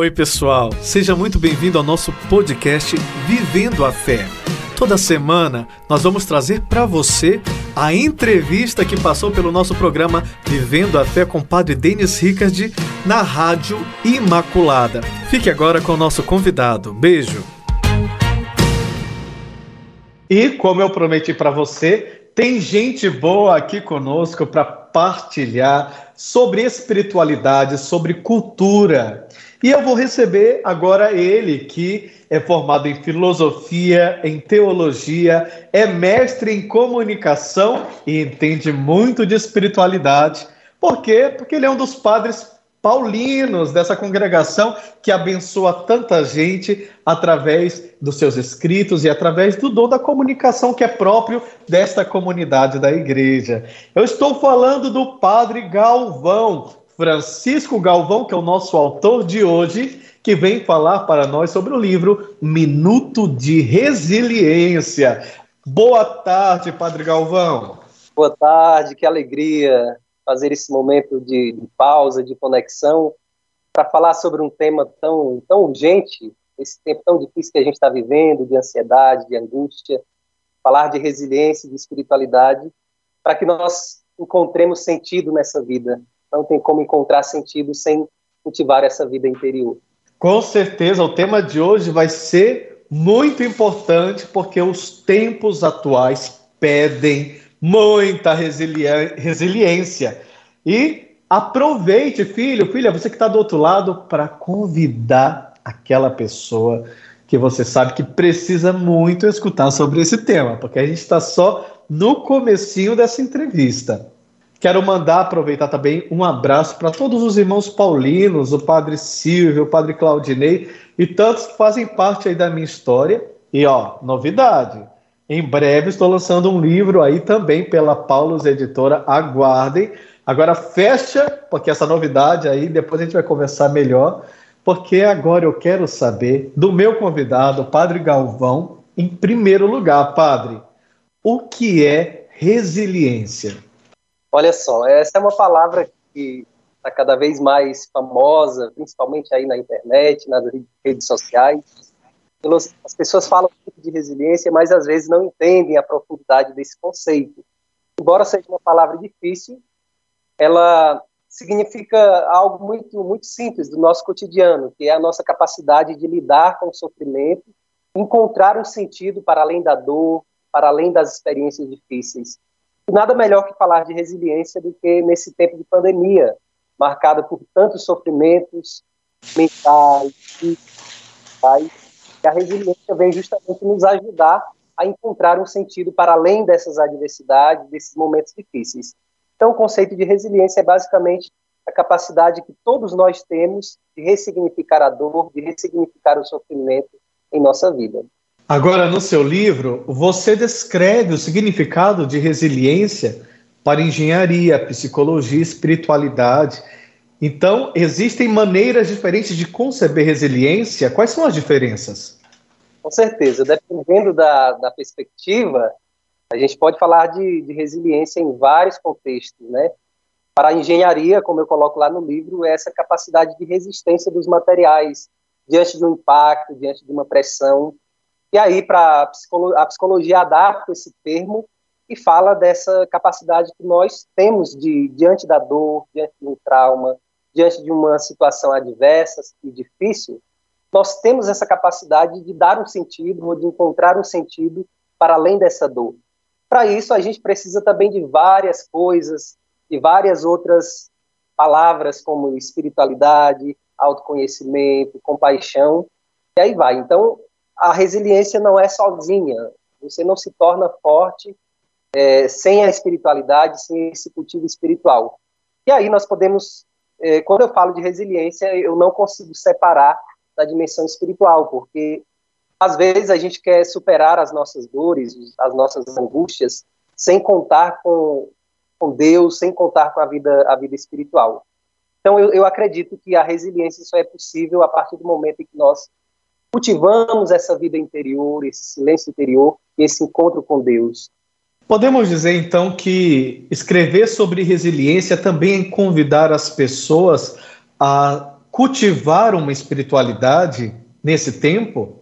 Oi, pessoal, seja muito bem-vindo ao nosso podcast Vivendo a Fé. Toda semana nós vamos trazer para você a entrevista que passou pelo nosso programa Vivendo a Fé com o Padre Denis Ricard na Rádio Imaculada. Fique agora com o nosso convidado. Beijo. E como eu prometi para você, tem gente boa aqui conosco para partilhar sobre espiritualidade, sobre cultura. E eu vou receber agora ele, que é formado em filosofia, em teologia, é mestre em comunicação e entende muito de espiritualidade. Por quê? Porque ele é um dos padres paulinos dessa congregação que abençoa tanta gente através dos seus escritos e através do dom da comunicação que é próprio desta comunidade da igreja. Eu estou falando do Padre Galvão, Francisco Galvão, que é o nosso autor de hoje, que vem falar para nós sobre o livro Minuto de Resiliência. Boa tarde, Padre Galvão. Boa tarde, que alegria fazer esse momento de, de pausa, de conexão, para falar sobre um tema tão, tão urgente, esse tempo tão difícil que a gente está vivendo, de ansiedade, de angústia, falar de resiliência, de espiritualidade, para que nós encontremos sentido nessa vida, não tem como encontrar sentido sem cultivar essa vida interior. Com certeza, o tema de hoje vai ser muito importante porque os tempos atuais pedem muita resili resiliência. E aproveite, filho, filha, você que está do outro lado, para convidar aquela pessoa que você sabe que precisa muito escutar sobre esse tema, porque a gente está só no comecinho dessa entrevista. Quero mandar, aproveitar também, um abraço para todos os irmãos paulinos, o padre Silvio, o padre Claudinei e tantos que fazem parte aí da minha história. E ó, novidade, em breve estou lançando um livro aí também pela Paulus Editora, aguardem. Agora fecha, porque essa novidade aí, depois a gente vai conversar melhor, porque agora eu quero saber do meu convidado, o Padre Galvão, em primeiro lugar, Padre, o que é resiliência? Olha só, essa é uma palavra que está cada vez mais famosa, principalmente aí na internet, nas redes sociais. As pessoas falam muito de resiliência, mas às vezes não entendem a profundidade desse conceito. Embora seja uma palavra difícil, ela significa algo muito muito simples do nosso cotidiano, que é a nossa capacidade de lidar com o sofrimento, encontrar um sentido para além da dor, para além das experiências difíceis. E nada melhor que falar de resiliência do que nesse tempo de pandemia, marcada por tantos sofrimentos mentais, físicos, e a resiliência vem justamente nos ajudar a encontrar um sentido para além dessas adversidades, desses momentos difíceis. Então, o conceito de resiliência é basicamente a capacidade que todos nós temos de ressignificar a dor, de ressignificar o sofrimento em nossa vida. Agora, no seu livro, você descreve o significado de resiliência para engenharia, psicologia, espiritualidade. Então, existem maneiras diferentes de conceber resiliência. Quais são as diferenças? Com certeza, dependendo da, da perspectiva, a gente pode falar de, de, resiliência em vários contextos, né? Para a engenharia, como eu coloco lá no livro, é essa capacidade de resistência dos materiais diante de um impacto, diante de uma pressão, e aí, para a psicologia adapta esse termo e fala dessa capacidade que nós temos de, diante da dor, diante de um trauma, diante de uma situação adversa e difícil, nós temos essa capacidade de dar um sentido ou de encontrar um sentido para além dessa dor. Para isso, a gente precisa também de várias coisas, de várias outras palavras, como espiritualidade, autoconhecimento, compaixão, e aí vai. Então, a resiliência não é sozinha. Você não se torna forte é, sem a espiritualidade, sem esse cultivo espiritual. E aí nós podemos, é, quando eu falo de resiliência, eu não consigo separar da dimensão espiritual, porque às vezes a gente quer superar as nossas dores, as nossas angústias, sem contar com, com Deus, sem contar com a vida, a vida espiritual. Então eu, eu acredito que a resiliência só é possível a partir do momento em que nós cultivamos essa vida interior, esse silêncio interior, esse encontro com Deus. Podemos dizer então que escrever sobre resiliência também é convidar as pessoas a cultivar uma espiritualidade nesse tempo?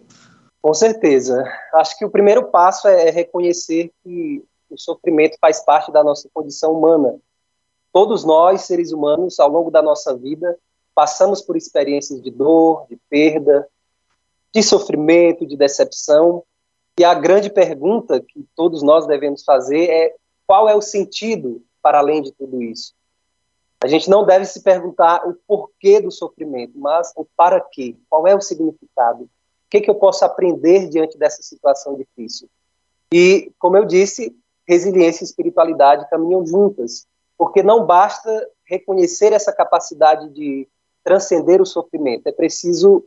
Com certeza. Acho que o primeiro passo é reconhecer que o sofrimento faz parte da nossa condição humana. Todos nós, seres humanos, ao longo da nossa vida, passamos por experiências de dor, de perda, de sofrimento, de decepção. E a grande pergunta que todos nós devemos fazer é qual é o sentido para além de tudo isso? A gente não deve se perguntar o porquê do sofrimento, mas o para quê. Qual é o significado? O que, que eu posso aprender diante dessa situação difícil? E, como eu disse, resiliência e espiritualidade caminham juntas, porque não basta reconhecer essa capacidade de transcender o sofrimento, é preciso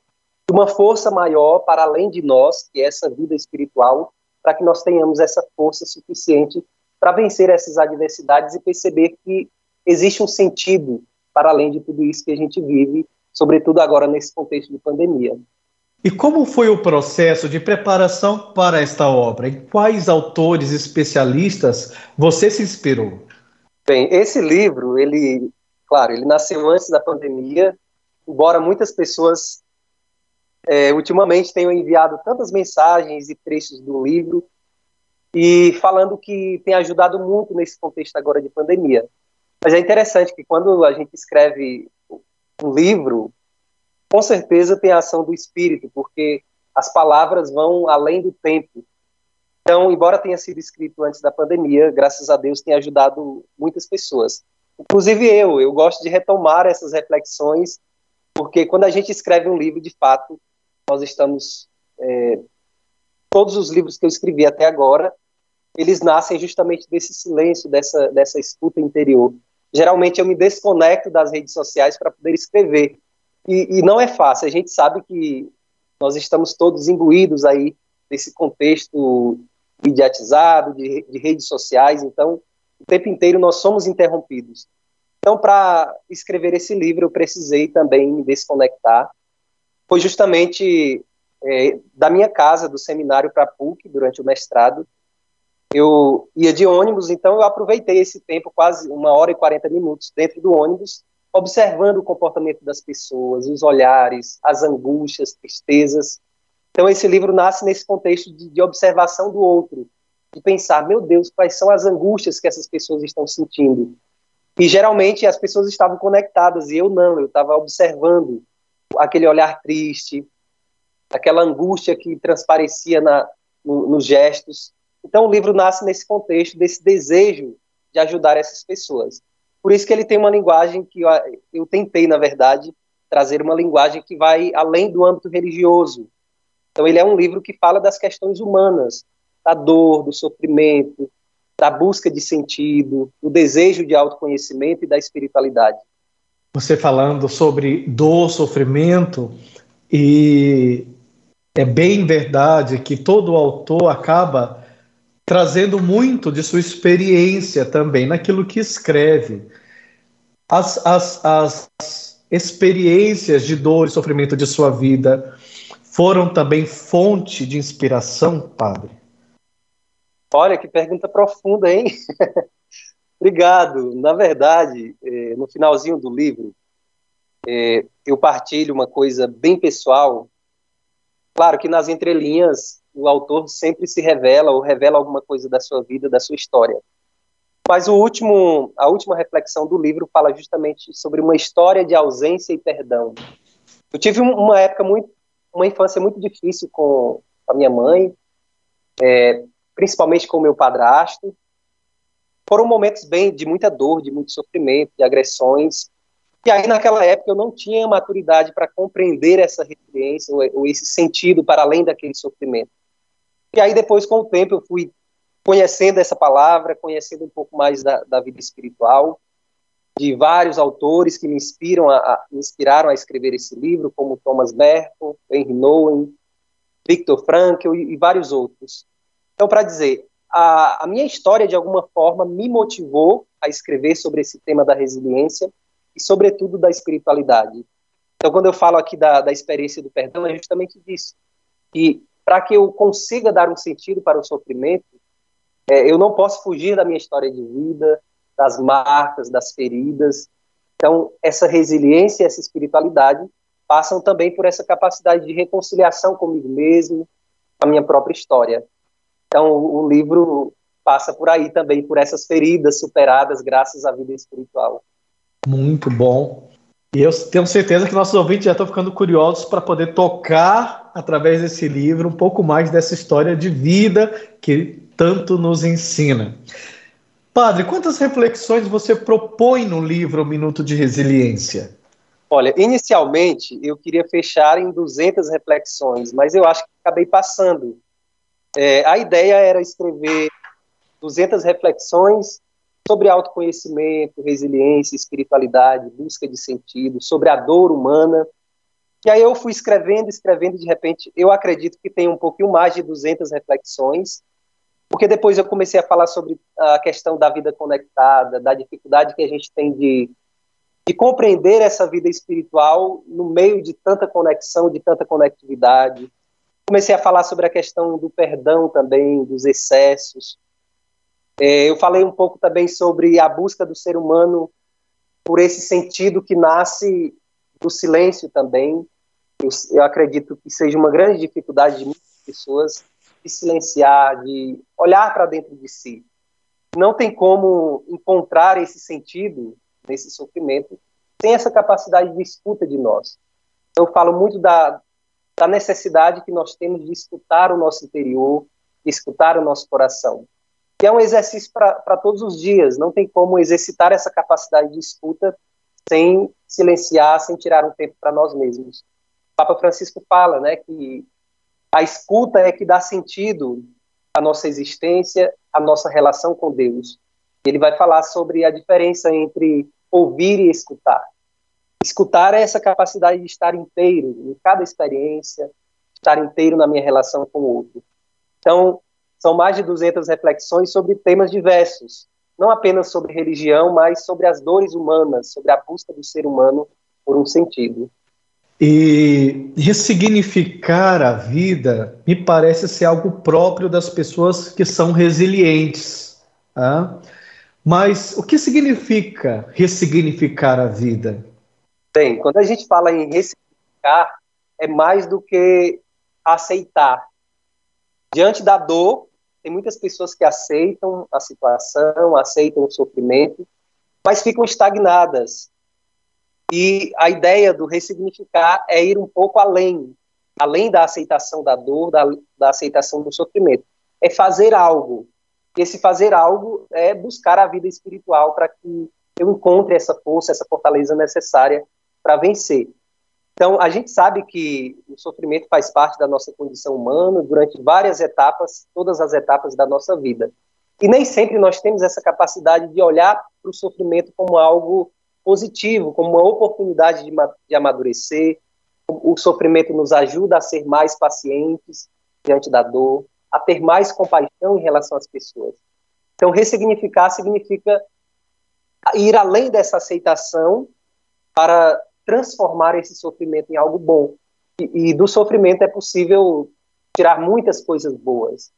uma força maior para além de nós, que é essa vida espiritual, para que nós tenhamos essa força suficiente para vencer essas adversidades e perceber que existe um sentido para além de tudo isso que a gente vive, sobretudo agora nesse contexto de pandemia. E como foi o processo de preparação para esta obra? Em quais autores especialistas você se inspirou? Bem, esse livro, ele, claro, ele nasceu antes da pandemia, embora muitas pessoas é, ultimamente tenham enviado tantas mensagens e trechos do livro e falando que tem ajudado muito nesse contexto agora de pandemia. Mas é interessante que quando a gente escreve um livro, com certeza tem a ação do espírito, porque as palavras vão além do tempo. Então, embora tenha sido escrito antes da pandemia, graças a Deus tem ajudado muitas pessoas. Inclusive eu, eu gosto de retomar essas reflexões, porque quando a gente escreve um livro, de fato, nós estamos. É, todos os livros que eu escrevi até agora, eles nascem justamente desse silêncio, dessa, dessa escuta interior. Geralmente eu me desconecto das redes sociais para poder escrever. E, e, não é fácil, a gente sabe que nós estamos todos imbuídos aí desse contexto mediatizado, de, de redes sociais, então o tempo inteiro nós somos interrompidos. Então, para escrever esse livro, eu precisei também me desconectar. Foi justamente é, da minha casa, do seminário para PUC, durante o mestrado, eu ia de ônibus, então eu aproveitei esse tempo, quase uma hora e 40 minutos, dentro do ônibus, observando o comportamento das pessoas, os olhares, as angústias, tristezas. Então, esse livro nasce nesse contexto de, de observação do outro, de pensar, meu Deus, quais são as angústias que essas pessoas estão sentindo. E geralmente as pessoas estavam conectadas e eu não, eu estava observando aquele olhar triste, aquela angústia que transparecia na, no, nos gestos. Então, o livro nasce nesse contexto, desse desejo de ajudar essas pessoas. Por isso que ele tem uma linguagem que eu, eu tentei, na verdade, trazer uma linguagem que vai além do âmbito religioso. Então, ele é um livro que fala das questões humanas, da dor, do sofrimento, da busca de sentido, do desejo de autoconhecimento e da espiritualidade. Você falando sobre dor, sofrimento, e é bem verdade que todo autor acaba trazendo muito de sua experiência também naquilo que escreve. As, as, as experiências de dor e sofrimento de sua vida foram também fonte de inspiração, padre? Olha, que pergunta profunda, hein? Obrigado. Na verdade, eh, no finalzinho do livro, eh, eu partilho uma coisa bem pessoal. Claro que nas entrelinhas o autor sempre se revela ou revela alguma coisa da sua vida, da sua história. Mas o último, a última reflexão do livro fala justamente sobre uma história de ausência e perdão. Eu tive uma época muito, uma infância muito difícil com a minha mãe, é, principalmente com o meu padrasto. Foram momentos bem de muita dor, de muito sofrimento, de agressões. E aí naquela época eu não tinha maturidade para compreender essa referência ou, ou esse sentido para além daquele sofrimento. E aí depois, com o tempo, eu fui conhecendo essa palavra, conhecendo um pouco mais da, da vida espiritual, de vários autores que me inspiram a, a, inspiraram a escrever esse livro, como Thomas Merton, Henry Nouwen, Viktor Frankl e, e vários outros. Então, para dizer, a, a, minha história, de alguma forma, me motivou a escrever sobre esse tema da resiliência e, sobretudo, da espiritualidade. Então, quando eu falo aqui da, da experiência do perdão, é justamente disso. E para que eu consiga dar um sentido para o sofrimento, é, eu não posso fugir da minha história de vida, das marcas, das feridas. Então, essa resiliência, essa espiritualidade passam também por essa capacidade de reconciliação comigo mesmo, com a minha própria história. Então, o livro passa por aí também, por essas feridas superadas graças à vida espiritual. Muito bom. E eu tenho certeza que nossos ouvintes já estão ficando curiosos para poder tocar, através desse livro, um pouco mais dessa história de vida que tanto nos ensina. Padre, quantas reflexões você propõe no livro Minuto de Resiliência? Olha, inicialmente eu queria fechar em 200 reflexões, mas eu acho que acabei passando. É, a ideia era escrever 200 reflexões sobre autoconhecimento, resiliência, espiritualidade, busca de sentido, sobre a dor humana. E aí eu fui escrevendo, escrevendo, e de repente eu acredito que tem um pouquinho mais de 200 reflexões, porque depois eu comecei a falar sobre a questão da vida conectada, da dificuldade que a gente tem de, de compreender essa vida espiritual no meio de tanta conexão, de tanta conectividade. Comecei a falar sobre a questão do perdão também, dos excessos, é, eu falei um pouco também sobre a busca do ser humano por esse sentido que nasce do silêncio também. Eu, eu acredito que seja uma grande dificuldade de muitas pessoas de silenciar, de olhar para dentro de si. Não tem como encontrar esse sentido nesse sofrimento sem essa capacidade de escuta de nós. Eu falo muito da, da necessidade que nós temos de escutar o nosso interior, de escutar o nosso coração que é um exercício para todos os dias. Não tem como exercitar essa capacidade de escuta sem silenciar, sem tirar um tempo para nós mesmos. O Papa Francisco fala, né, que a escuta é que dá sentido à nossa existência, à nossa relação com Deus. Ele vai falar sobre a diferença entre ouvir e escutar. Escutar é essa capacidade de estar inteiro em cada experiência, estar inteiro na minha relação com o outro. Então, são mais de 200 reflexões sobre temas diversos, não apenas sobre religião, mas sobre as dores humanas, sobre a busca do ser humano por um sentido. E ressignificar a vida me parece ser algo próprio das pessoas que são resilientes. Tá? Mas o que significa ressignificar a vida? Bem, quando a gente fala em ressignificar, é mais do que aceitar. Diante da dor, tem muitas pessoas que aceitam a situação, aceitam o sofrimento, mas ficam estagnadas. E a ideia do ressignificar é ir um pouco além, além da aceitação da dor, da, da aceitação do sofrimento. É fazer algo. E esse fazer algo é buscar a vida espiritual para que eu encontre essa força, essa fortaleza necessária para vencer. Então, a gente sabe que o sofrimento faz parte da nossa condição humana durante várias etapas, todas as etapas da nossa vida. E nem sempre nós temos essa capacidade de olhar para o sofrimento como algo positivo, como uma oportunidade de, de amadurecer. O, o sofrimento nos ajuda a ser mais pacientes diante da dor, a ter mais compaixão em relação às pessoas. Então, ressignificar significa ir além dessa aceitação para transformar esse sofrimento em algo bom. E, e do sofrimento é possível tirar muitas coisas boas.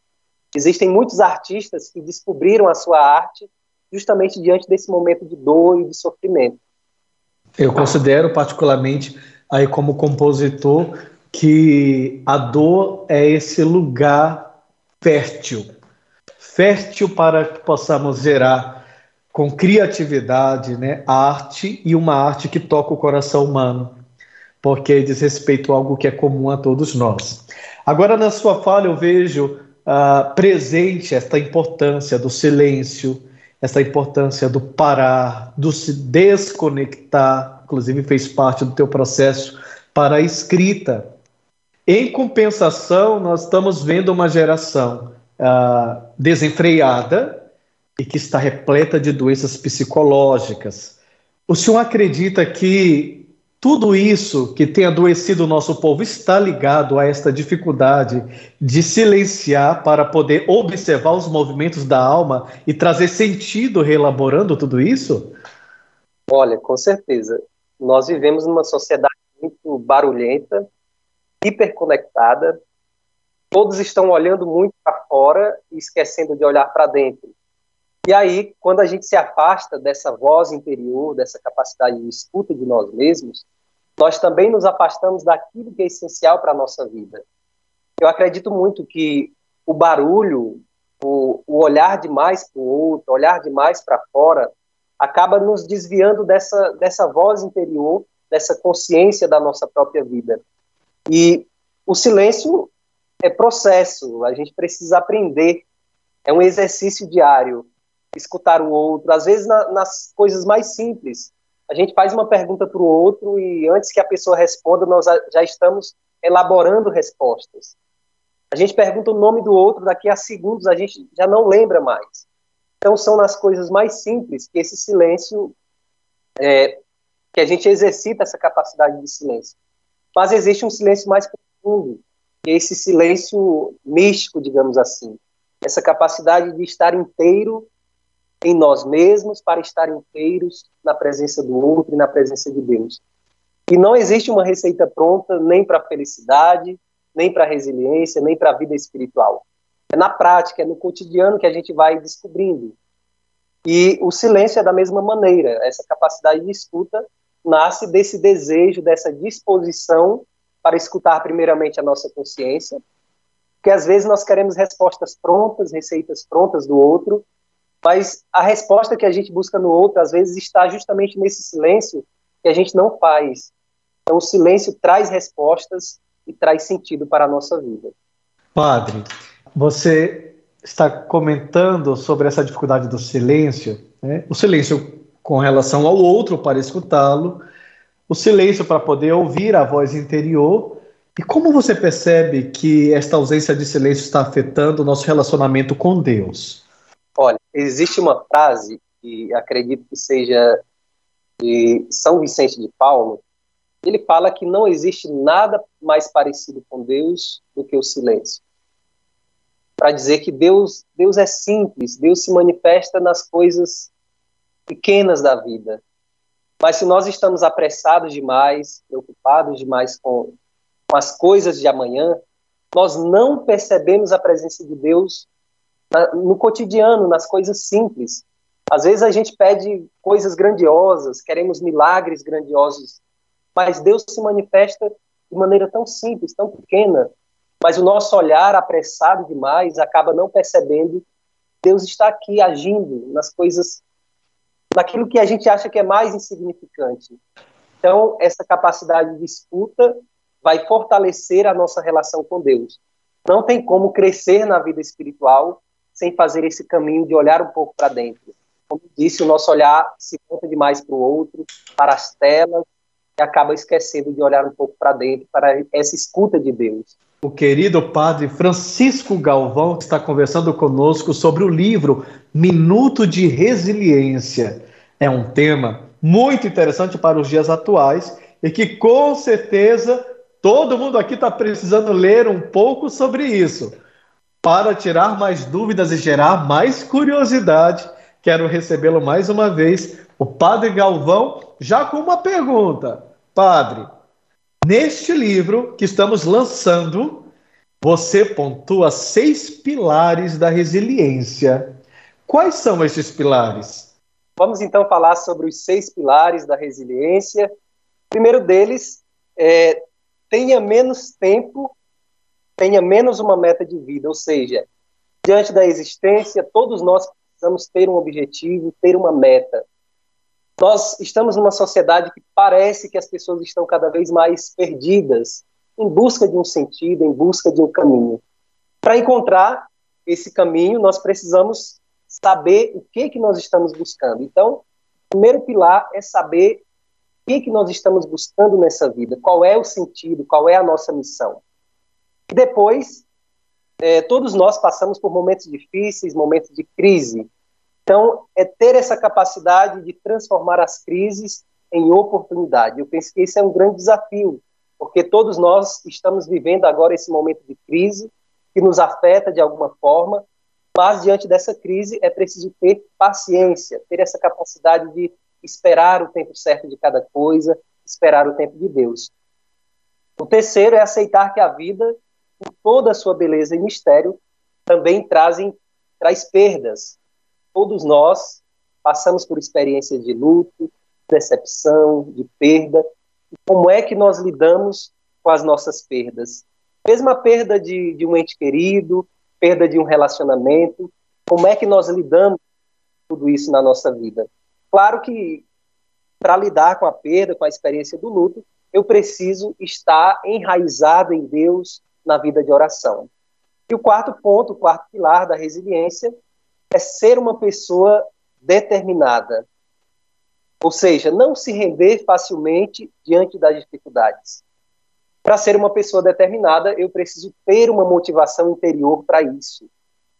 Existem muitos artistas que descobriram a sua arte justamente diante desse momento de dor e de sofrimento. Eu considero particularmente aí como compositor que a dor é esse lugar fértil, fértil para que possamos gerar com criatividade, né, arte e uma arte que toca o coração humano, porque diz respeito a algo que é comum a todos nós. Agora, na sua fala, eu vejo uh, presente esta importância do silêncio, essa importância do parar, do se desconectar, inclusive fez parte do teu processo para a escrita. Em compensação, nós estamos vendo uma geração uh, desenfreada, e que está repleta de doenças psicológicas. O senhor acredita que tudo isso que tem adoecido o nosso povo está ligado a esta dificuldade de silenciar para poder observar os movimentos da alma e trazer sentido reelaborando tudo isso? Olha, com certeza. Nós vivemos numa sociedade muito barulhenta, hiperconectada. Todos estão olhando muito para fora e esquecendo de olhar para dentro. E aí, quando a gente se afasta dessa voz interior, dessa capacidade de escuta de nós mesmos, nós também nos afastamos daquilo que é essencial para a nossa vida. Eu acredito muito que o barulho, o, o olhar demais para o outro, olhar demais para fora, acaba nos desviando dessa, dessa voz interior, dessa consciência da nossa própria vida. E o silêncio é processo, a gente precisa aprender, é um exercício diário, escutar o outro, às vezes na, nas coisas mais simples. A gente faz uma pergunta para o outro e antes que a pessoa responda, nós já estamos elaborando respostas. A gente pergunta o nome do outro, daqui a segundos a gente já não lembra mais. Então, são nas coisas mais simples que esse silêncio, é, que a gente exercita essa capacidade de silêncio. Mas existe um silêncio mais profundo, que é esse silêncio místico, digamos assim. Essa capacidade de estar inteiro em nós mesmos para estar inteiros na presença do outro e na presença de Deus. E não existe uma receita pronta nem para a felicidade, nem para a resiliência, nem para a vida espiritual. É na prática, é no cotidiano que a gente vai descobrindo. E o silêncio é da mesma maneira. Essa capacidade de escuta nasce desse desejo, dessa disposição para escutar primeiramente a nossa consciência, que às vezes nós queremos respostas prontas, receitas prontas do outro, mas a resposta que a gente busca no outro às vezes está justamente nesse silêncio que a gente não faz. Então o silêncio traz respostas e traz sentido para a nossa vida. Padre, você está comentando sobre essa dificuldade do silêncio, né? o silêncio com relação ao outro para escutá-lo, o silêncio para poder ouvir a voz interior. E como você percebe que esta ausência de silêncio está afetando o nosso relacionamento com Deus? Existe uma frase que acredito que seja de São Vicente de Paulo, ele fala que não existe nada mais parecido com Deus do que o silêncio. Para dizer que Deus, Deus é simples, Deus se manifesta nas coisas pequenas da vida. Mas se nós estamos apressados demais, preocupados demais com, com as coisas de amanhã, nós não percebemos a presença de Deus no cotidiano, nas coisas simples. Às vezes a gente pede coisas grandiosas, queremos milagres grandiosos mas Deus se manifesta de maneira tão simples, tão pequena, mas o nosso olhar apressado demais acaba não percebendo Deus está aqui agindo nas coisas, naquilo que a gente acha que é mais insignificante. Então, essa capacidade de escuta vai fortalecer a nossa relação com Deus. Não tem como crescer na vida espiritual sem fazer esse caminho de olhar um pouco para dentro. Como disse, o nosso olhar se volta demais para o outro, para as telas, e acaba esquecendo de olhar um pouco para dentro, para essa escuta de Deus. O querido padre Francisco Galvão está conversando conosco sobre o livro Minuto de Resiliência. É um tema muito interessante para os dias atuais e que com certeza todo mundo aqui está precisando ler um pouco sobre isso. Para tirar mais dúvidas e gerar mais curiosidade, quero recebê-lo mais uma vez, o Padre Galvão, já com uma pergunta. Padre, neste livro que estamos lançando, você pontua seis pilares da resiliência. Quais são esses pilares? Vamos então falar sobre os seis pilares da resiliência. O primeiro deles é tenha menos tempo, tenha menos uma meta de vida, ou seja, diante da existência, todos nós precisamos ter um objetivo, ter uma meta. Nós estamos numa sociedade que parece que as pessoas estão cada vez mais perdidas, em busca de um sentido, em busca de um caminho. Para encontrar esse caminho, nós precisamos saber o que que nós estamos buscando. Então, o primeiro pilar é saber o que que nós estamos buscando nessa vida, qual é o sentido, qual é a nossa missão. Depois, é, todos nós passamos por momentos difíceis, momentos de crise, então, é ter essa capacidade de transformar as crises em oportunidade. Eu penso que esse é um grande desafio, porque todos nós estamos vivendo agora esse momento de crise que nos afeta de alguma forma, mas diante dessa crise é preciso ter paciência, ter essa capacidade de esperar o tempo certo de cada coisa, esperar o tempo de Deus. O terceiro é aceitar que a vida, toda a sua beleza e mistério, também trazem, traz perdas, todos nós passamos por experiências de luto, decepção, de perda. Como é que nós lidamos com as nossas perdas? Mesmo a perda de, de um ente querido, perda de um relacionamento, como é que nós lidamos com tudo isso na nossa vida? Claro que para lidar com a perda, com a experiência do luto, eu preciso estar enraizado em Deus na vida de oração. E o quarto ponto, o quarto pilar da resiliência, é ser uma pessoa determinada. Ou seja, não se render facilmente diante das dificuldades. Para ser uma pessoa determinada, eu preciso ter uma motivação interior para isso.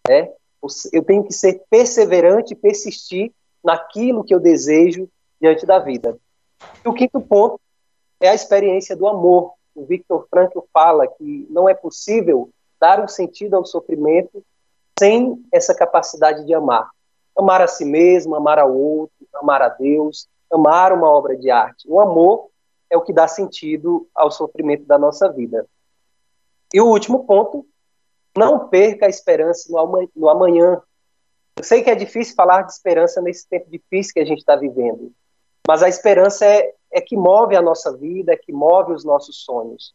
Né? Eu tenho que ser perseverante e persistir naquilo que eu desejo diante da vida. E o quinto ponto é a experiência do amor. O Victor Frankl fala que não é possível dar um sentido ao sofrimento sem essa capacidade de amar. Amar a si mesmo, amar ao outro, amar a Deus, amar uma obra de arte. O amor é o que dá sentido ao sofrimento da nossa vida. E o último ponto, não perca a esperança no amanhã. Eu sei que é difícil falar de esperança nesse tempo difícil que a gente está vivendo, mas a esperança é, é que move a nossa vida, é que move os nossos sonhos.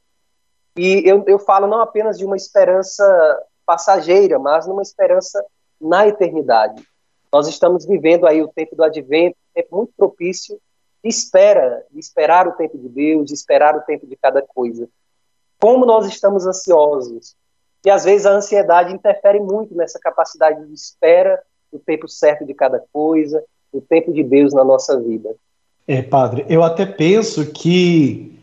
E eu, eu falo não apenas de uma esperança passageira, mas numa esperança na eternidade. Nós estamos vivendo aí o tempo do advento, um tempo muito propício de espera, de esperar o tempo de Deus, de esperar o tempo de cada coisa. Como nós estamos ansiosos. E às vezes a ansiedade interfere muito nessa capacidade de espera do tempo certo de cada coisa, do tempo de Deus na nossa vida. É, padre, eu até penso que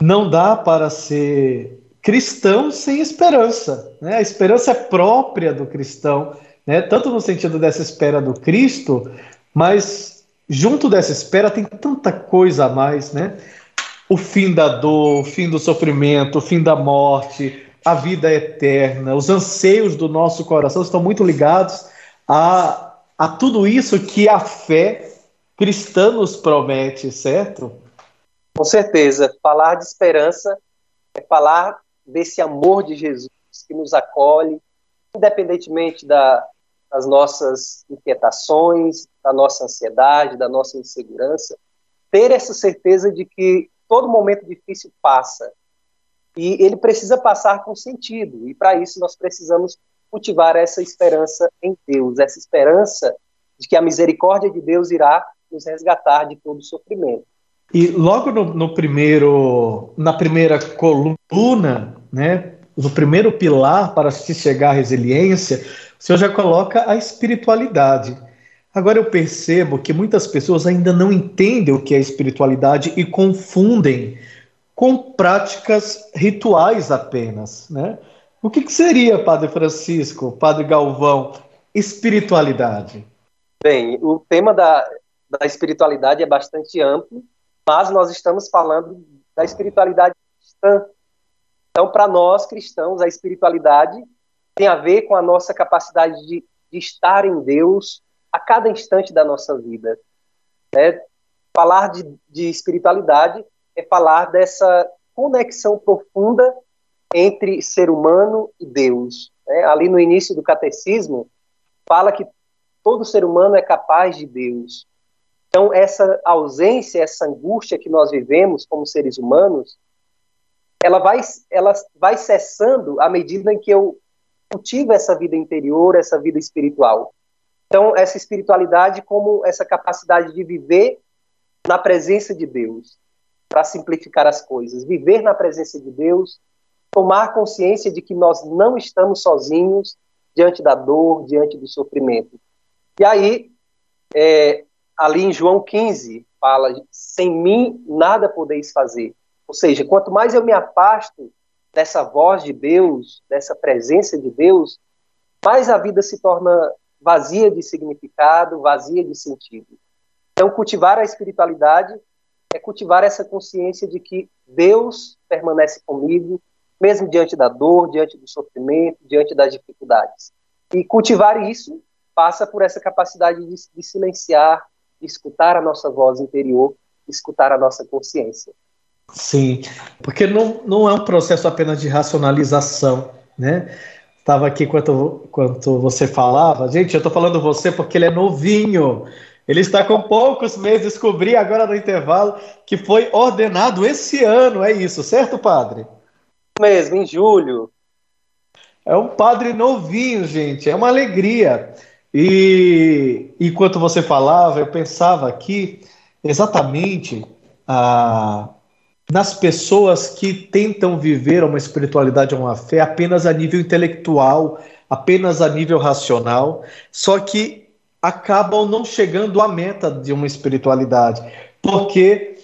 não dá para ser cristão sem esperança. Né? A esperança é própria do cristão, né? tanto no sentido dessa espera do Cristo, mas junto dessa espera tem tanta coisa a mais, né? O fim da dor, o fim do sofrimento, o fim da morte, a vida eterna, os anseios do nosso coração estão muito ligados a, a tudo isso que a fé cristã nos promete, certo? Com certeza. Falar de esperança é falar desse amor de Jesus que nos acolhe, independentemente da, das nossas inquietações, da nossa ansiedade, da nossa insegurança, ter essa certeza de que todo momento difícil passa e ele precisa passar com sentido. E para isso nós precisamos cultivar essa esperança em Deus, essa esperança de que a misericórdia de Deus irá nos resgatar de todo sofrimento. E logo no, no, primeiro, na primeira coluna, né, no primeiro pilar para se chegar à resiliência, o senhor já coloca a espiritualidade. Agora eu percebo que muitas pessoas ainda não entendem o que é espiritualidade e confundem com práticas rituais apenas, né? O que, que seria, Padre Francisco, Padre Galvão, espiritualidade? Bem, o tema da, da espiritualidade é bastante amplo mas nós estamos falando da espiritualidade cristã. Então, para nós cristãos, a espiritualidade tem a ver com a nossa capacidade de, de estar em Deus a cada instante da nossa vida. É, falar de, de espiritualidade é falar dessa conexão profunda entre ser humano e Deus. É, ali no início do catecismo, fala que todo ser humano é capaz de Deus. Então, essa ausência, essa angústia que nós vivemos como seres humanos, ela vai, ela vai cessando à medida em que eu cultivo essa vida interior, essa vida espiritual. Então, essa espiritualidade como essa capacidade de viver na presença de Deus, para simplificar as coisas, viver na presença de Deus, tomar consciência de que nós não estamos sozinhos diante da dor, diante do sofrimento. E aí, é, ali em João 15, fala: sem mim nada podeis fazer. Ou seja, quanto mais eu me afasto dessa voz de Deus, dessa presença de Deus, mais a vida se torna vazia de significado, vazia de sentido. Então, cultivar a espiritualidade é cultivar essa consciência de que Deus permanece comigo, mesmo diante da dor, diante do sofrimento, diante das dificuldades. E cultivar isso passa por essa capacidade de, de silenciar, escutar a nossa voz interior, escutar a nossa consciência. Sim, porque não, não é um processo apenas de racionalização, né? estava aqui enquanto, enquanto você falava. Gente, eu estou falando você porque ele é novinho. Ele está com poucos meses. Descobri agora no intervalo que foi ordenado esse ano. É isso, certo, padre? Mesmo, em julho. É um padre novinho, gente. É uma alegria. E enquanto você falava, eu pensava aqui exatamente ah, nas pessoas que tentam viver uma espiritualidade, uma fé apenas a nível intelectual, apenas a nível racional, só que acabam não chegando à meta de uma espiritualidade, porque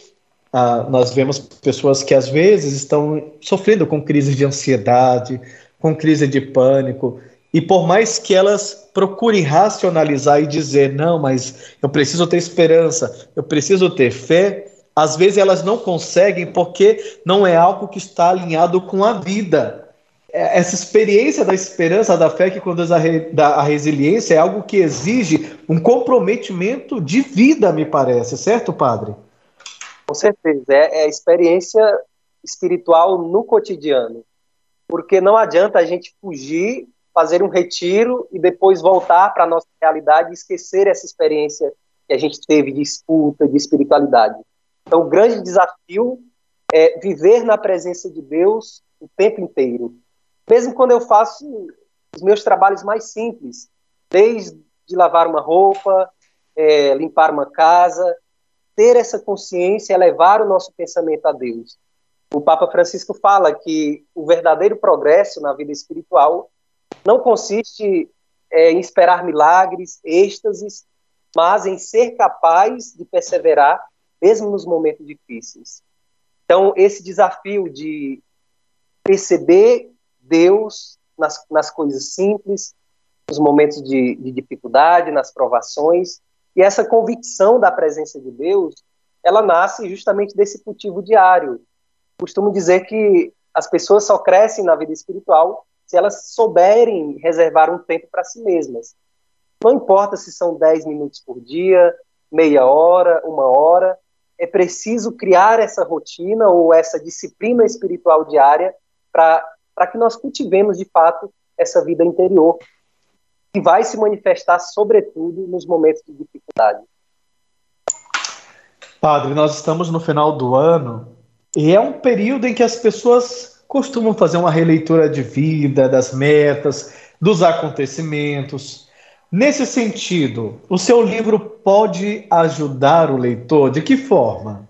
ah, nós vemos pessoas que às vezes estão sofrendo com crise de ansiedade, com crise de pânico, e por mais que elas procurem racionalizar e dizer, não, mas eu preciso ter esperança, eu preciso ter fé, às vezes elas não conseguem porque não é algo que está alinhado com a vida. É, essa experiência da esperança, da fé que conduz a, re, resiliência é algo que exige um comprometimento de vida, me parece, certo, padre? Com certeza, é, é a experiência espiritual no cotidiano, porque não adianta a gente fugir fazer um retiro e depois voltar para a nossa realidade e esquecer essa experiência que a gente teve de escuta, de espiritualidade. Então, o grande desafio é viver na presença de Deus o tempo inteiro. Mesmo quando eu faço os meus trabalhos mais simples, desde lavar uma roupa, é, limpar uma casa, ter essa consciência, levar o nosso pensamento a Deus. O Papa Francisco fala que o verdadeiro progresso na vida espiritual não consiste é, em esperar milagres, êxtases, mas em ser capaz de perseverar, mesmo nos momentos difíceis. Então, esse desafio de perceber Deus nas, nas coisas simples, nos momentos de, de dificuldade, nas provações, e essa convicção da presença de Deus, ela nasce justamente desse cultivo diário. Costumo dizer que as pessoas só crescem na vida espiritual se elas souberem reservar um tempo para si mesmas. Não importa se são 10 minutos por dia, meia hora, uma hora, é preciso criar essa rotina ou essa disciplina espiritual diária para que nós cultivemos de fato essa vida interior, que vai se manifestar, sobretudo, nos momentos de dificuldade. Padre, nós estamos no final do ano e é um período em que as pessoas costumam fazer uma releitura de vida, das metas, dos acontecimentos. Nesse sentido, o seu livro pode ajudar o leitor? De que forma?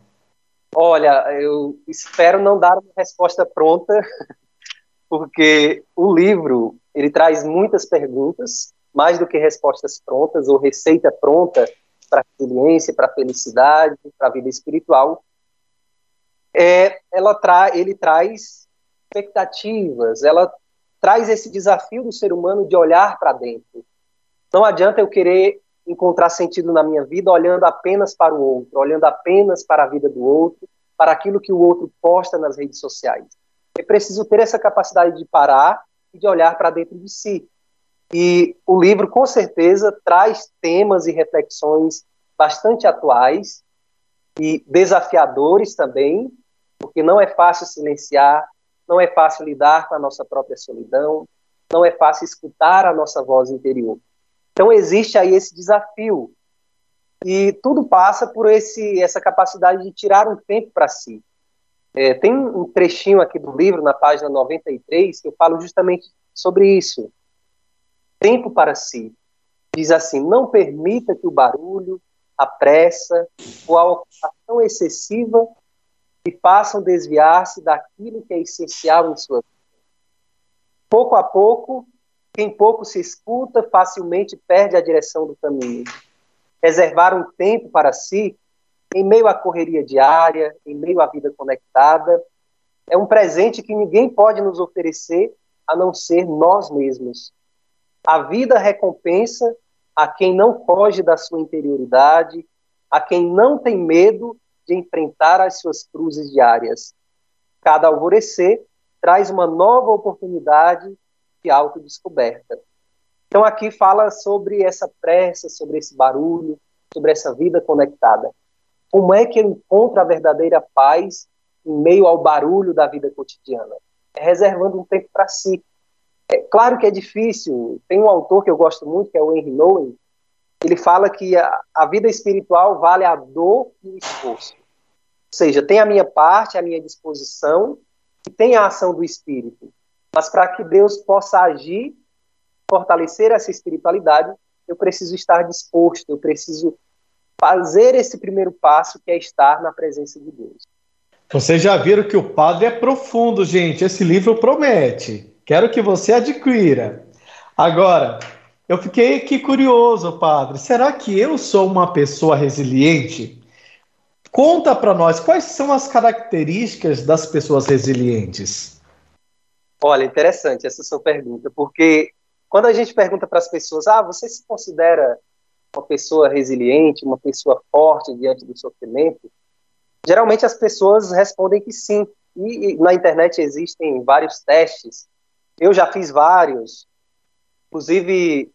Olha, eu espero não dar uma resposta pronta, porque o livro ele traz muitas perguntas, mais do que respostas prontas ou receita pronta para resiliência, para felicidade, para a vida espiritual. É, ela tra ele traz expectativas, ela traz esse desafio do ser humano de olhar para dentro. Não adianta eu querer encontrar sentido na minha vida olhando apenas para o outro, olhando apenas para a vida do outro, para aquilo que o outro posta nas redes sociais. É preciso ter essa capacidade de parar e de olhar para dentro de si. E o livro, com certeza, traz temas e reflexões bastante atuais e desafiadores também, porque não é fácil silenciar, não é fácil lidar com a nossa própria solidão, não é fácil escutar a nossa voz interior. Então existe aí esse desafio e tudo passa por esse essa capacidade de tirar um tempo para si. É, tem um trechinho aqui do livro, na página 93, que eu falo justamente sobre isso. Tempo para si. Diz assim: não permita que o barulho, a pressa ou a ocupação excessiva e façam desviar-se daquilo que é essencial em sua vida. Pouco a pouco, quem pouco se escuta facilmente perde a direção do caminho. Reservar um tempo para si, em meio à correria diária, em meio à vida conectada, é um presente que ninguém pode nos oferecer a não ser nós mesmos. A vida recompensa a quem não foge da sua interioridade, a quem não tem medo de enfrentar as suas cruzes diárias. Cada alvorecer traz uma nova oportunidade de autodescoberta. Então aqui fala sobre essa pressa, sobre esse barulho, sobre essa vida conectada. Como é que eu encontro a verdadeira paz em meio ao barulho da vida cotidiana? É reservando um tempo para si. É claro que é difícil. Tem um autor que eu gosto muito, que é o Henry Nouwen, ele fala que a, a vida espiritual vale a dor e o esforço. Ou seja, tem a minha parte, a minha disposição, e tem a ação do Espírito. Mas para que Deus possa agir, fortalecer essa espiritualidade, eu preciso estar disposto, eu preciso fazer esse primeiro passo, que é estar na presença de Deus. Vocês já viram que o padre é profundo, gente. Esse livro promete. Quero que você adquira. Agora, eu fiquei aqui curioso, padre. Será que eu sou uma pessoa resiliente? Conta para nós quais são as características das pessoas resilientes. Olha, interessante essa sua pergunta, porque quando a gente pergunta para as pessoas, ah, você se considera uma pessoa resiliente, uma pessoa forte diante do sofrimento, geralmente as pessoas respondem que sim. E, na internet existem vários testes. Eu já fiz vários. Inclusive,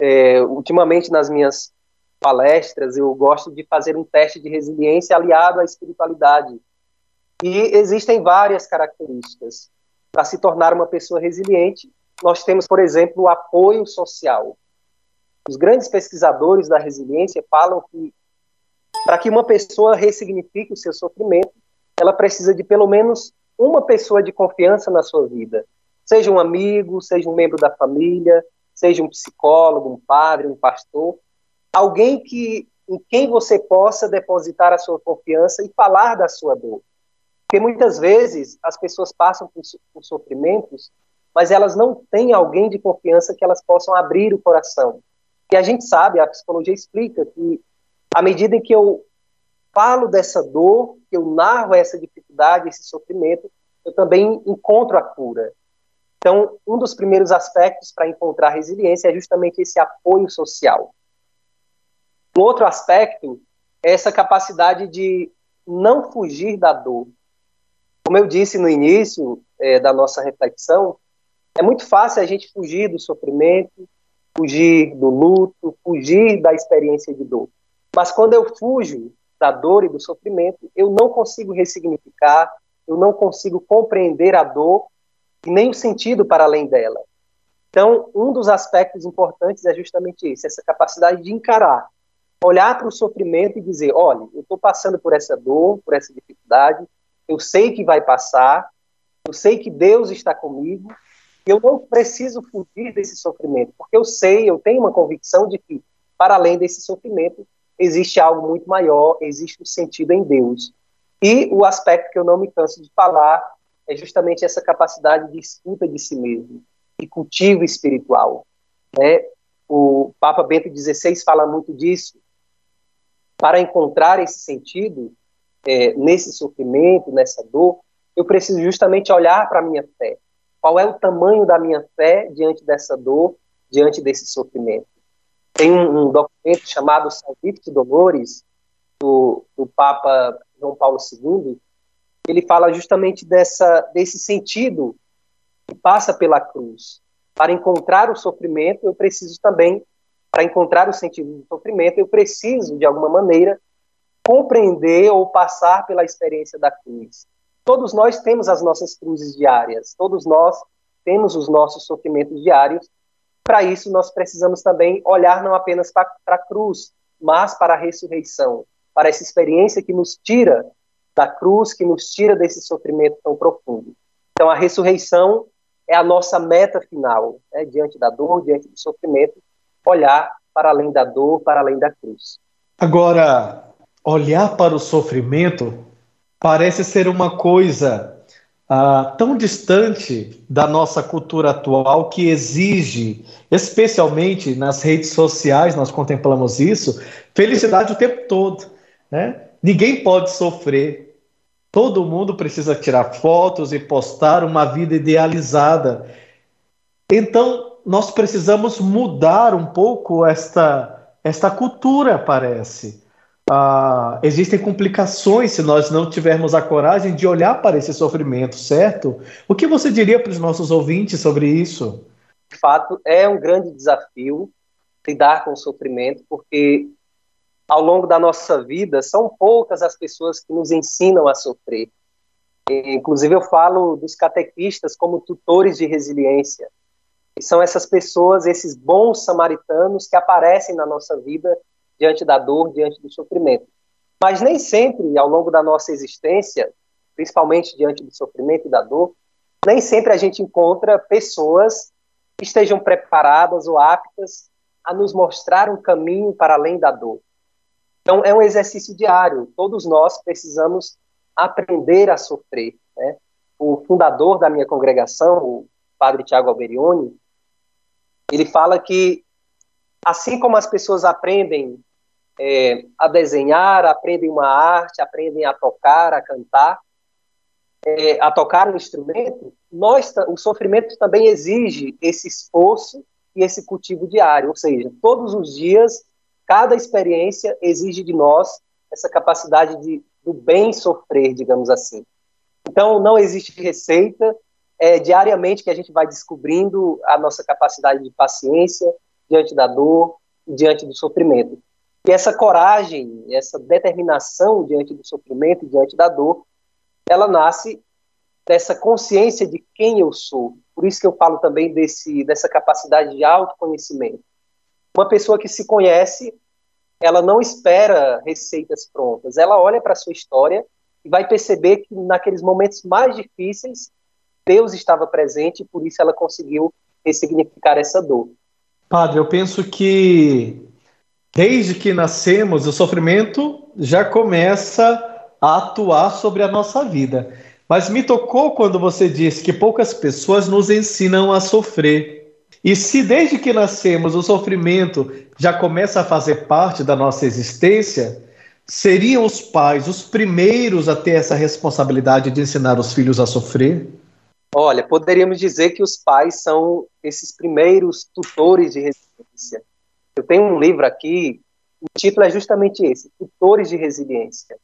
é, ultimamente nas minhas palestras, eu gosto de fazer um teste de resiliência aliado à espiritualidade. E existem várias características. Para se tornar uma pessoa resiliente, nós temos, por exemplo, o apoio social. Os grandes pesquisadores da resiliência falam que para que uma pessoa ressignifique o seu sofrimento, ela precisa de pelo menos uma pessoa de confiança na sua vida. Seja um amigo, seja um membro da família, seja um psicólogo, um padre, um pastor, alguém que em quem você possa depositar a sua confiança e falar da sua dor. Porque muitas vezes as pessoas passam por, por sofrimentos, mas elas não têm alguém de confiança que elas possam abrir o coração. E a gente sabe, a psicologia explica que à medida em que eu falo dessa dor, que eu narro essa dificuldade, esse sofrimento, eu também encontro a cura. Então, um dos primeiros aspectos para encontrar resiliência é justamente esse apoio social. Um outro aspecto é essa capacidade de não fugir da dor. Como eu disse no início é, da nossa reflexão, é muito fácil a gente fugir do sofrimento, fugir do luto, fugir da experiência de dor. Mas quando eu fujo da dor e do sofrimento, eu não consigo ressignificar, eu não consigo compreender a dor e nem o sentido para além dela. Então, um dos aspectos importantes é justamente esse, essa capacidade de encarar, olhar para o sofrimento e dizer, olha, eu estou passando por essa dor, por essa dificuldade, eu sei que vai passar, eu sei que Deus está comigo, eu não preciso fugir desse sofrimento, porque eu sei, eu tenho uma convicção de que, para além desse sofrimento, existe algo muito maior, existe um sentido em Deus. E o aspecto que eu não me canso de falar é justamente essa capacidade de escuta de si mesmo, de cultivo espiritual. Né? O Papa Bento XVI fala muito disso. Para encontrar esse sentido, é, nesse sofrimento, nessa dor, eu preciso justamente olhar para a minha fé, qual é o tamanho da minha fé diante dessa dor, diante desse sofrimento? Tem um, um documento chamado Salvifici Dolores, do, do Papa João Paulo II, ele fala justamente dessa, desse sentido que passa pela cruz. Para encontrar o sofrimento, eu preciso também, para encontrar o sentido do sofrimento, eu preciso, de alguma maneira, compreender ou passar pela experiência da cruz. Todos nós temos as nossas cruzes diárias, todos nós temos os nossos sofrimentos diários. Para isso, nós precisamos também olhar não apenas para a cruz, mas para a ressurreição, para essa experiência que nos tira da cruz, que nos tira desse sofrimento tão profundo. Então, a ressurreição é a nossa meta final, né? diante da dor, diante do sofrimento, olhar para além da dor, para além da cruz. Agora, olhar para o sofrimento parece ser uma coisa ah, tão distante da nossa cultura atual que exige, especialmente nas redes sociais, nós contemplamos isso, felicidade o tempo todo. Né? Ninguém pode sofrer. Todo mundo precisa tirar fotos e postar uma vida idealizada. Então, nós precisamos mudar um pouco esta, esta cultura, parece ah, existem complicações se nós não tivermos a coragem de olhar para esse sofrimento, certo? O que você diria para os nossos ouvintes sobre isso? De fato, é um grande desafio lidar com o sofrimento, porque ao longo da nossa vida são poucas as pessoas que nos ensinam a sofrer. Inclusive, eu falo dos catequistas como tutores de resiliência. são essas pessoas, esses bons samaritanos que aparecem na nossa vida diante da dor, diante do sofrimento. Mas nem sempre, ao longo da nossa existência, principalmente diante do sofrimento e da dor, nem sempre a gente encontra pessoas que estejam preparadas ou aptas a nos mostrar um caminho para além da dor. Então, é um exercício diário. Todos nós precisamos aprender a sofrer. Né? O fundador da minha congregação, o padre Tiago Alberioni, ele fala que, assim como as pessoas aprendem é, a desenhar, aprendem uma arte, aprendem a tocar, a cantar, é, a tocar um instrumento, nós, o sofrimento também exige esse esforço e esse cultivo diário, ou seja, todos os dias, cada experiência exige de nós essa capacidade de, do bem sofrer, digamos assim. Então, não existe receita, é diariamente que a gente vai descobrindo a nossa capacidade de paciência diante da dor, diante do sofrimento. E essa coragem, essa determinação diante do sofrimento, diante da dor, ela nasce dessa consciência de quem eu sou. Por isso que eu falo também desse, dessa capacidade de autoconhecimento. Uma pessoa que se conhece, ela não espera receitas prontas. Ela olha para a sua história e vai perceber que naqueles momentos mais difíceis, Deus estava presente e por isso ela conseguiu ressignificar essa dor. Padre, eu penso que desde que nascemos, o sofrimento já começa a atuar sobre a nossa vida. Mas me tocou quando você disse que poucas pessoas nos ensinam a sofrer. E se desde que nascemos o sofrimento já começa a fazer parte da nossa existência, seriam os pais os primeiros a ter essa responsabilidade de ensinar os filhos a sofrer? Olha, poderíamos dizer que os pais são esses primeiros tutores de resiliência. Eu tenho um livro aqui, o título é justamente esse: Tutores de Resiliência.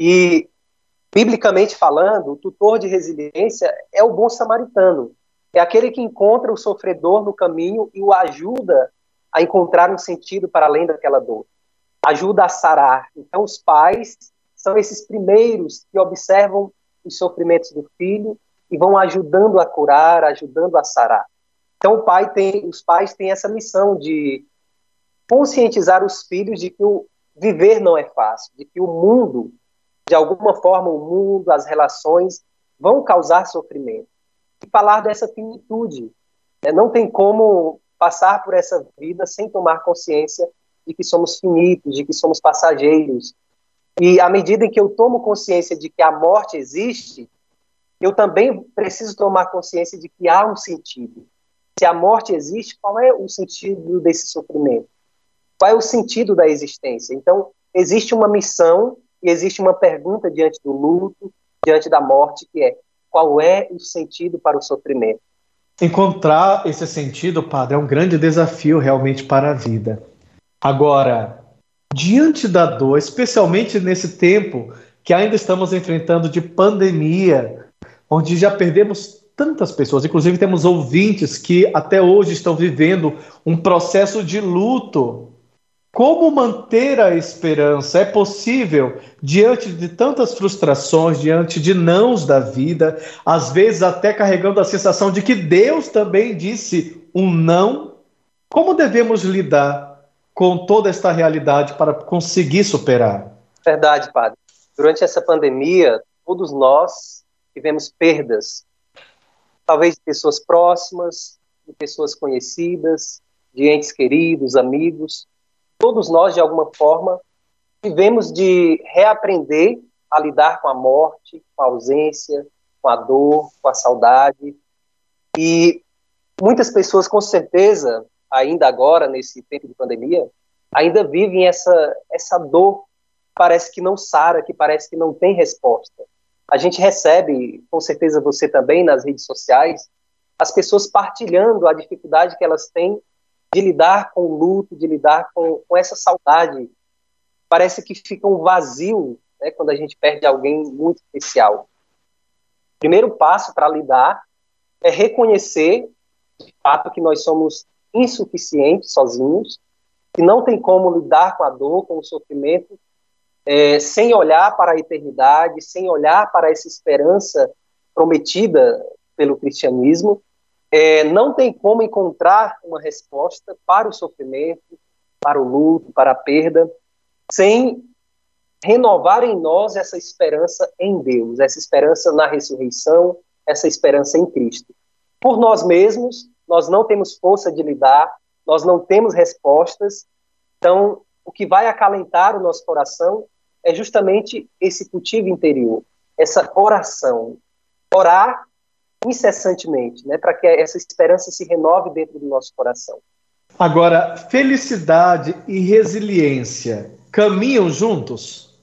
E, biblicamente falando, o tutor de resiliência é o bom samaritano. É aquele que encontra o sofredor no caminho e o ajuda a encontrar um sentido para além daquela dor. Ajuda a sarar. Então, os pais são esses primeiros que observam os sofrimentos do filho e vão ajudando a curar, ajudando a sarar. Então, pai tem, os pais têm essa missão de conscientizar os filhos de que o viver não é fácil, de que o mundo de alguma forma, o mundo, as relações vão causar sofrimento. Falar dessa finitude. Né? Não tem como passar por essa vida sem tomar consciência de que somos finitos, de que somos passageiros. E à medida em que eu tomo consciência de que a morte existe, eu também preciso tomar consciência de que há um sentido. Se a morte existe, qual é o sentido desse sofrimento? Qual é o sentido da existência? Então, existe uma missão e existe uma pergunta diante do luto, diante da morte, que é: qual é o sentido para o sofrimento? Encontrar esse sentido, padre, é um grande desafio realmente para a vida. Agora, diante da dor, especialmente nesse tempo que ainda estamos enfrentando de pandemia, onde já perdemos tantas pessoas, inclusive temos ouvintes que até hoje estão vivendo um processo de luto como manter a esperança? É possível, diante de tantas frustrações, diante de nãos da vida, às vezes até carregando a sensação de que Deus também disse um não? Como devemos lidar com toda esta realidade para conseguir superar? Verdade, Padre. Durante essa pandemia, todos nós tivemos perdas, talvez de pessoas próximas, de pessoas conhecidas, de entes queridos, amigos todos nós, de alguma forma, tivemos de reaprender a lidar com a morte, com a ausência, com a dor, com a saudade. E muitas pessoas, com certeza, ainda agora, nesse tempo de pandemia, ainda vivem essa, essa dor parece que não sara, que parece que não tem resposta. A gente recebe, com certeza você também, nas redes sociais, as pessoas partilhando a dificuldade que elas têm de lidar com o luto, de lidar com, com essa saudade. Parece que fica um vazio né, quando a gente perde alguém muito especial. O primeiro passo para lidar é reconhecer, de fato, que nós somos insuficientes sozinhos, que não tem como lidar com a dor, com o sofrimento, é, sem olhar para a eternidade, sem olhar para essa esperança prometida pelo cristianismo, é, não tem como encontrar uma resposta para o sofrimento, para o luto, para a perda, sem renovar em nós essa esperança em Deus, essa esperança na ressurreição, essa esperança em Cristo. Por nós mesmos, nós não temos força de lidar, nós não temos respostas, então o que vai acalentar o nosso coração é justamente esse cultivo interior, essa oração. Orar incessantemente, né, para que essa esperança se renove dentro do nosso coração. Agora, felicidade e resiliência caminham juntos?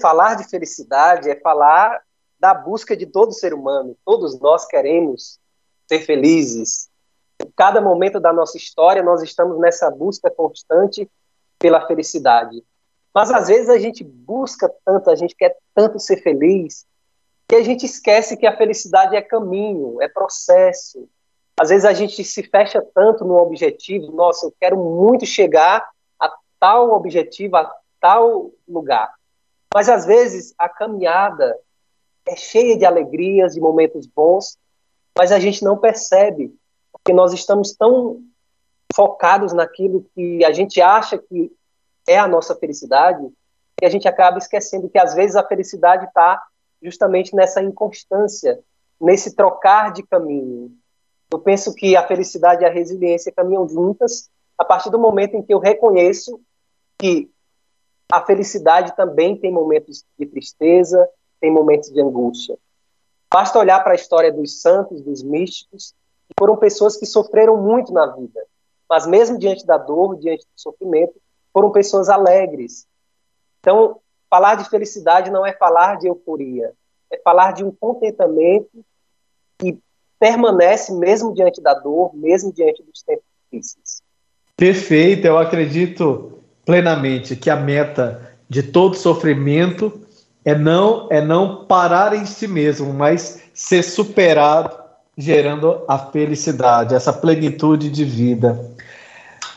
Falar de felicidade é falar da busca de todo ser humano. Todos nós queremos ser felizes. Em cada momento da nossa história, nós estamos nessa busca constante pela felicidade. Mas às vezes a gente busca tanto, a gente quer tanto ser feliz, que a gente esquece que a felicidade é caminho, é processo. Às vezes a gente se fecha tanto no objetivo, nossa, eu quero muito chegar a tal objetivo, a tal lugar. Mas às vezes a caminhada é cheia de alegrias, de momentos bons, mas a gente não percebe, porque nós estamos tão focados naquilo que a gente acha que é a nossa felicidade, que a gente acaba esquecendo que às vezes a felicidade está justamente nessa inconstância, nesse trocar de caminho. Eu penso que a felicidade e a resiliência caminham juntas a partir do momento em que eu reconheço que a felicidade também tem momentos de tristeza, tem momentos de angústia. Basta olhar para a história dos santos, dos místicos, que foram pessoas que sofreram muito na vida, mas mesmo diante da dor, diante do sofrimento, foram pessoas alegres. Então, falar de felicidade não é falar de euforia, é falar de um contentamento que permanece mesmo diante da dor, mesmo diante dos tempos difíceis. Perfeito, eu acredito plenamente que a meta de todo sofrimento é não é não parar em si mesmo, mas ser superado, gerando a felicidade, essa plenitude de vida.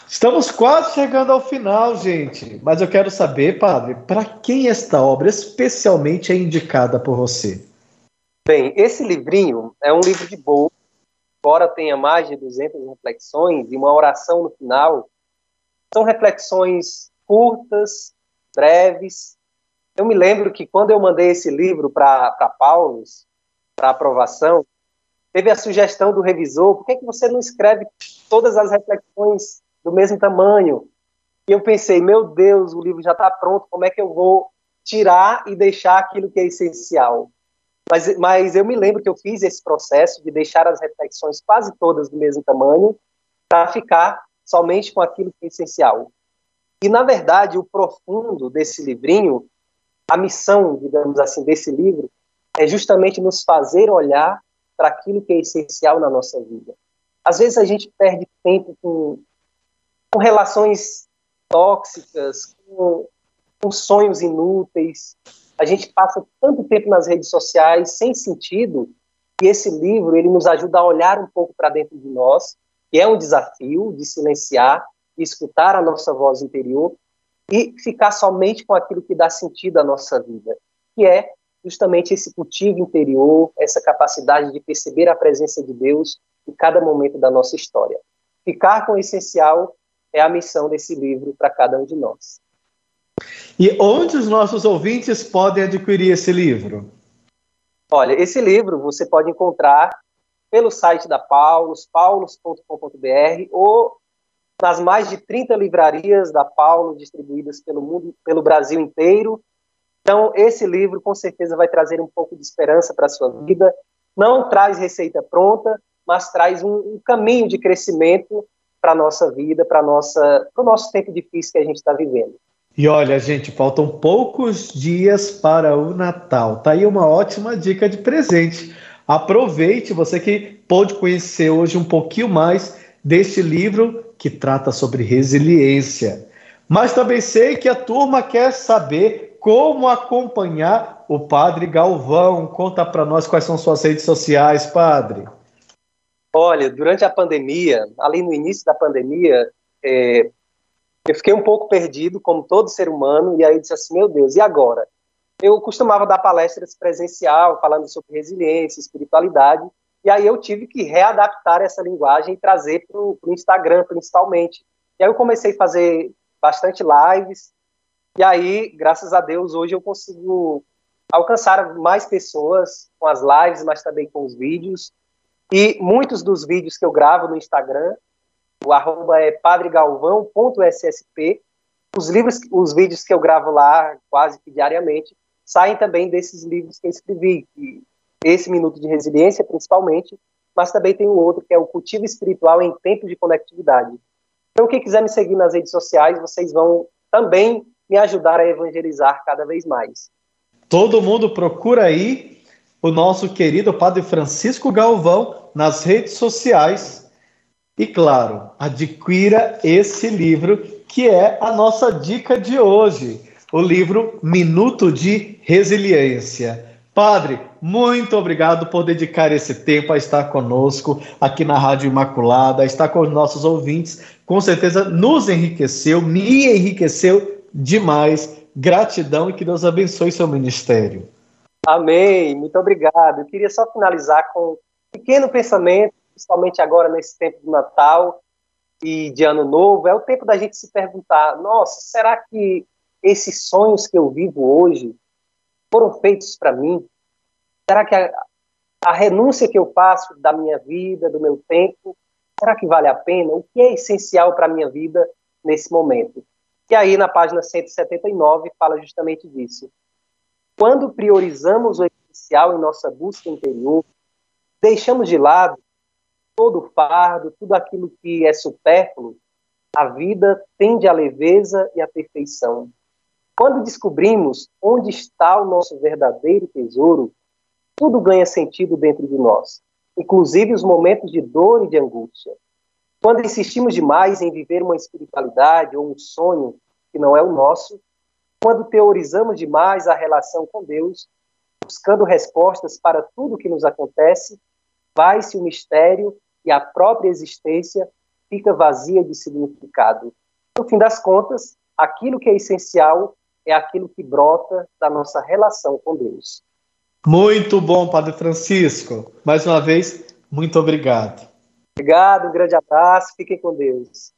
Estamos quase chegando ao final, gente. Mas eu quero saber, padre, para quem esta obra especialmente é indicada por você? Bem, esse livrinho é um livro de boa, embora tenha mais de 200 reflexões e uma oração no final. São reflexões curtas, breves. Eu me lembro que quando eu mandei esse livro para Paulo, para aprovação, teve a sugestão do revisor: por que, que você não escreve todas as reflexões do mesmo tamanho. E eu pensei, meu Deus, o livro já está pronto, como é que eu vou tirar e deixar aquilo que é essencial? Mas, mas eu me lembro que eu fiz esse processo de deixar as reflexões quase todas do mesmo tamanho para ficar somente com aquilo que é essencial. E, na verdade, o profundo desse livrinho, a missão, digamos assim, desse livro, é justamente nos fazer olhar para aquilo que é essencial na nossa vida. Às vezes a gente perde tempo com com relações tóxicas, com, com sonhos inúteis. A gente passa tanto tempo nas redes sociais sem sentido e esse livro ele nos ajuda a olhar um pouco para dentro de nós, que é um desafio de silenciar e escutar a nossa voz interior e ficar somente com aquilo que dá sentido à nossa vida, que é justamente esse cultivo interior, essa capacidade de perceber a presença de Deus em cada momento da nossa história. Ficar com o essencial é a missão desse livro para cada um de nós. E onde os nossos ouvintes podem adquirir esse livro? Olha, esse livro você pode encontrar pelo site da Paulos, paulos.com.br ou nas mais de 30 livrarias da Paulo distribuídas pelo mundo, pelo Brasil inteiro. Então, esse livro com certeza vai trazer um pouco de esperança para a sua vida. Não traz receita pronta, mas traz um, um caminho de crescimento para a nossa vida, para o nosso tempo difícil que a gente está vivendo. E olha, gente, faltam poucos dias para o Natal. Tá aí uma ótima dica de presente. Aproveite, você que pode conhecer hoje um pouquinho mais deste livro que trata sobre resiliência. Mas também sei que a turma quer saber como acompanhar o Padre Galvão. Conta para nós quais são suas redes sociais, Padre. Olha, durante a pandemia, ali no início da pandemia, é, eu fiquei um pouco perdido, como todo ser humano, e aí disse assim: meu Deus, e agora? Eu costumava dar palestras presencial, falando sobre resiliência, espiritualidade, E aí eu tive que readaptar essa linguagem e trazer para o Instagram, principalmente. E aí eu comecei a fazer bastante lives, e aí, graças a Deus, hoje eu consigo alcançar mais pessoas com as lives, mas também com os vídeos. E muitos dos vídeos que eu gravo no Instagram, o arroba é padregalvão.ssp, os livros, os vídeos que eu gravo lá quase que diariamente, saem também desses livros que eu escrevi, que esse Minuto de Resiliência, principalmente, mas também tem um outro, que é o Cultivo Espiritual em Tempo de Conectividade. Então, quem quiser me seguir nas redes sociais, vocês vão também me ajudar a evangelizar cada vez mais. Todo mundo procura aí o nosso querido Padre Francisco Galvão nas redes sociais. E claro, adquira esse livro que é a nossa dica de hoje, o livro Minuto de Resiliência. Padre, muito obrigado por dedicar esse tempo a estar conosco aqui na Rádio Imaculada, a estar com os nossos ouvintes. Com certeza nos enriqueceu, me enriqueceu demais. Gratidão e que Deus abençoe seu ministério. Amém. Muito obrigado. Eu queria só finalizar com um pequeno pensamento, principalmente agora nesse tempo do Natal e de Ano Novo. É o tempo da gente se perguntar: nossa, será que esses sonhos que eu vivo hoje foram feitos para mim? Será que a, a renúncia que eu faço da minha vida, do meu tempo, será que vale a pena? O que é essencial para a minha vida nesse momento? E aí, na página 179, fala justamente disso. Quando priorizamos o essencial em nossa busca interior, deixamos de lado todo o fardo, tudo aquilo que é supérfluo, a vida tende à leveza e à perfeição. Quando descobrimos onde está o nosso verdadeiro tesouro, tudo ganha sentido dentro de nós, inclusive os momentos de dor e de angústia. Quando insistimos demais em viver uma espiritualidade ou um sonho que não é o nosso, quando teorizamos demais a relação com Deus, buscando respostas para tudo que nos acontece, vai-se o mistério e a própria existência fica vazia de significado. No fim das contas, aquilo que é essencial é aquilo que brota da nossa relação com Deus. Muito bom, Padre Francisco. Mais uma vez, muito obrigado. Obrigado, um grande abraço, fiquem com Deus.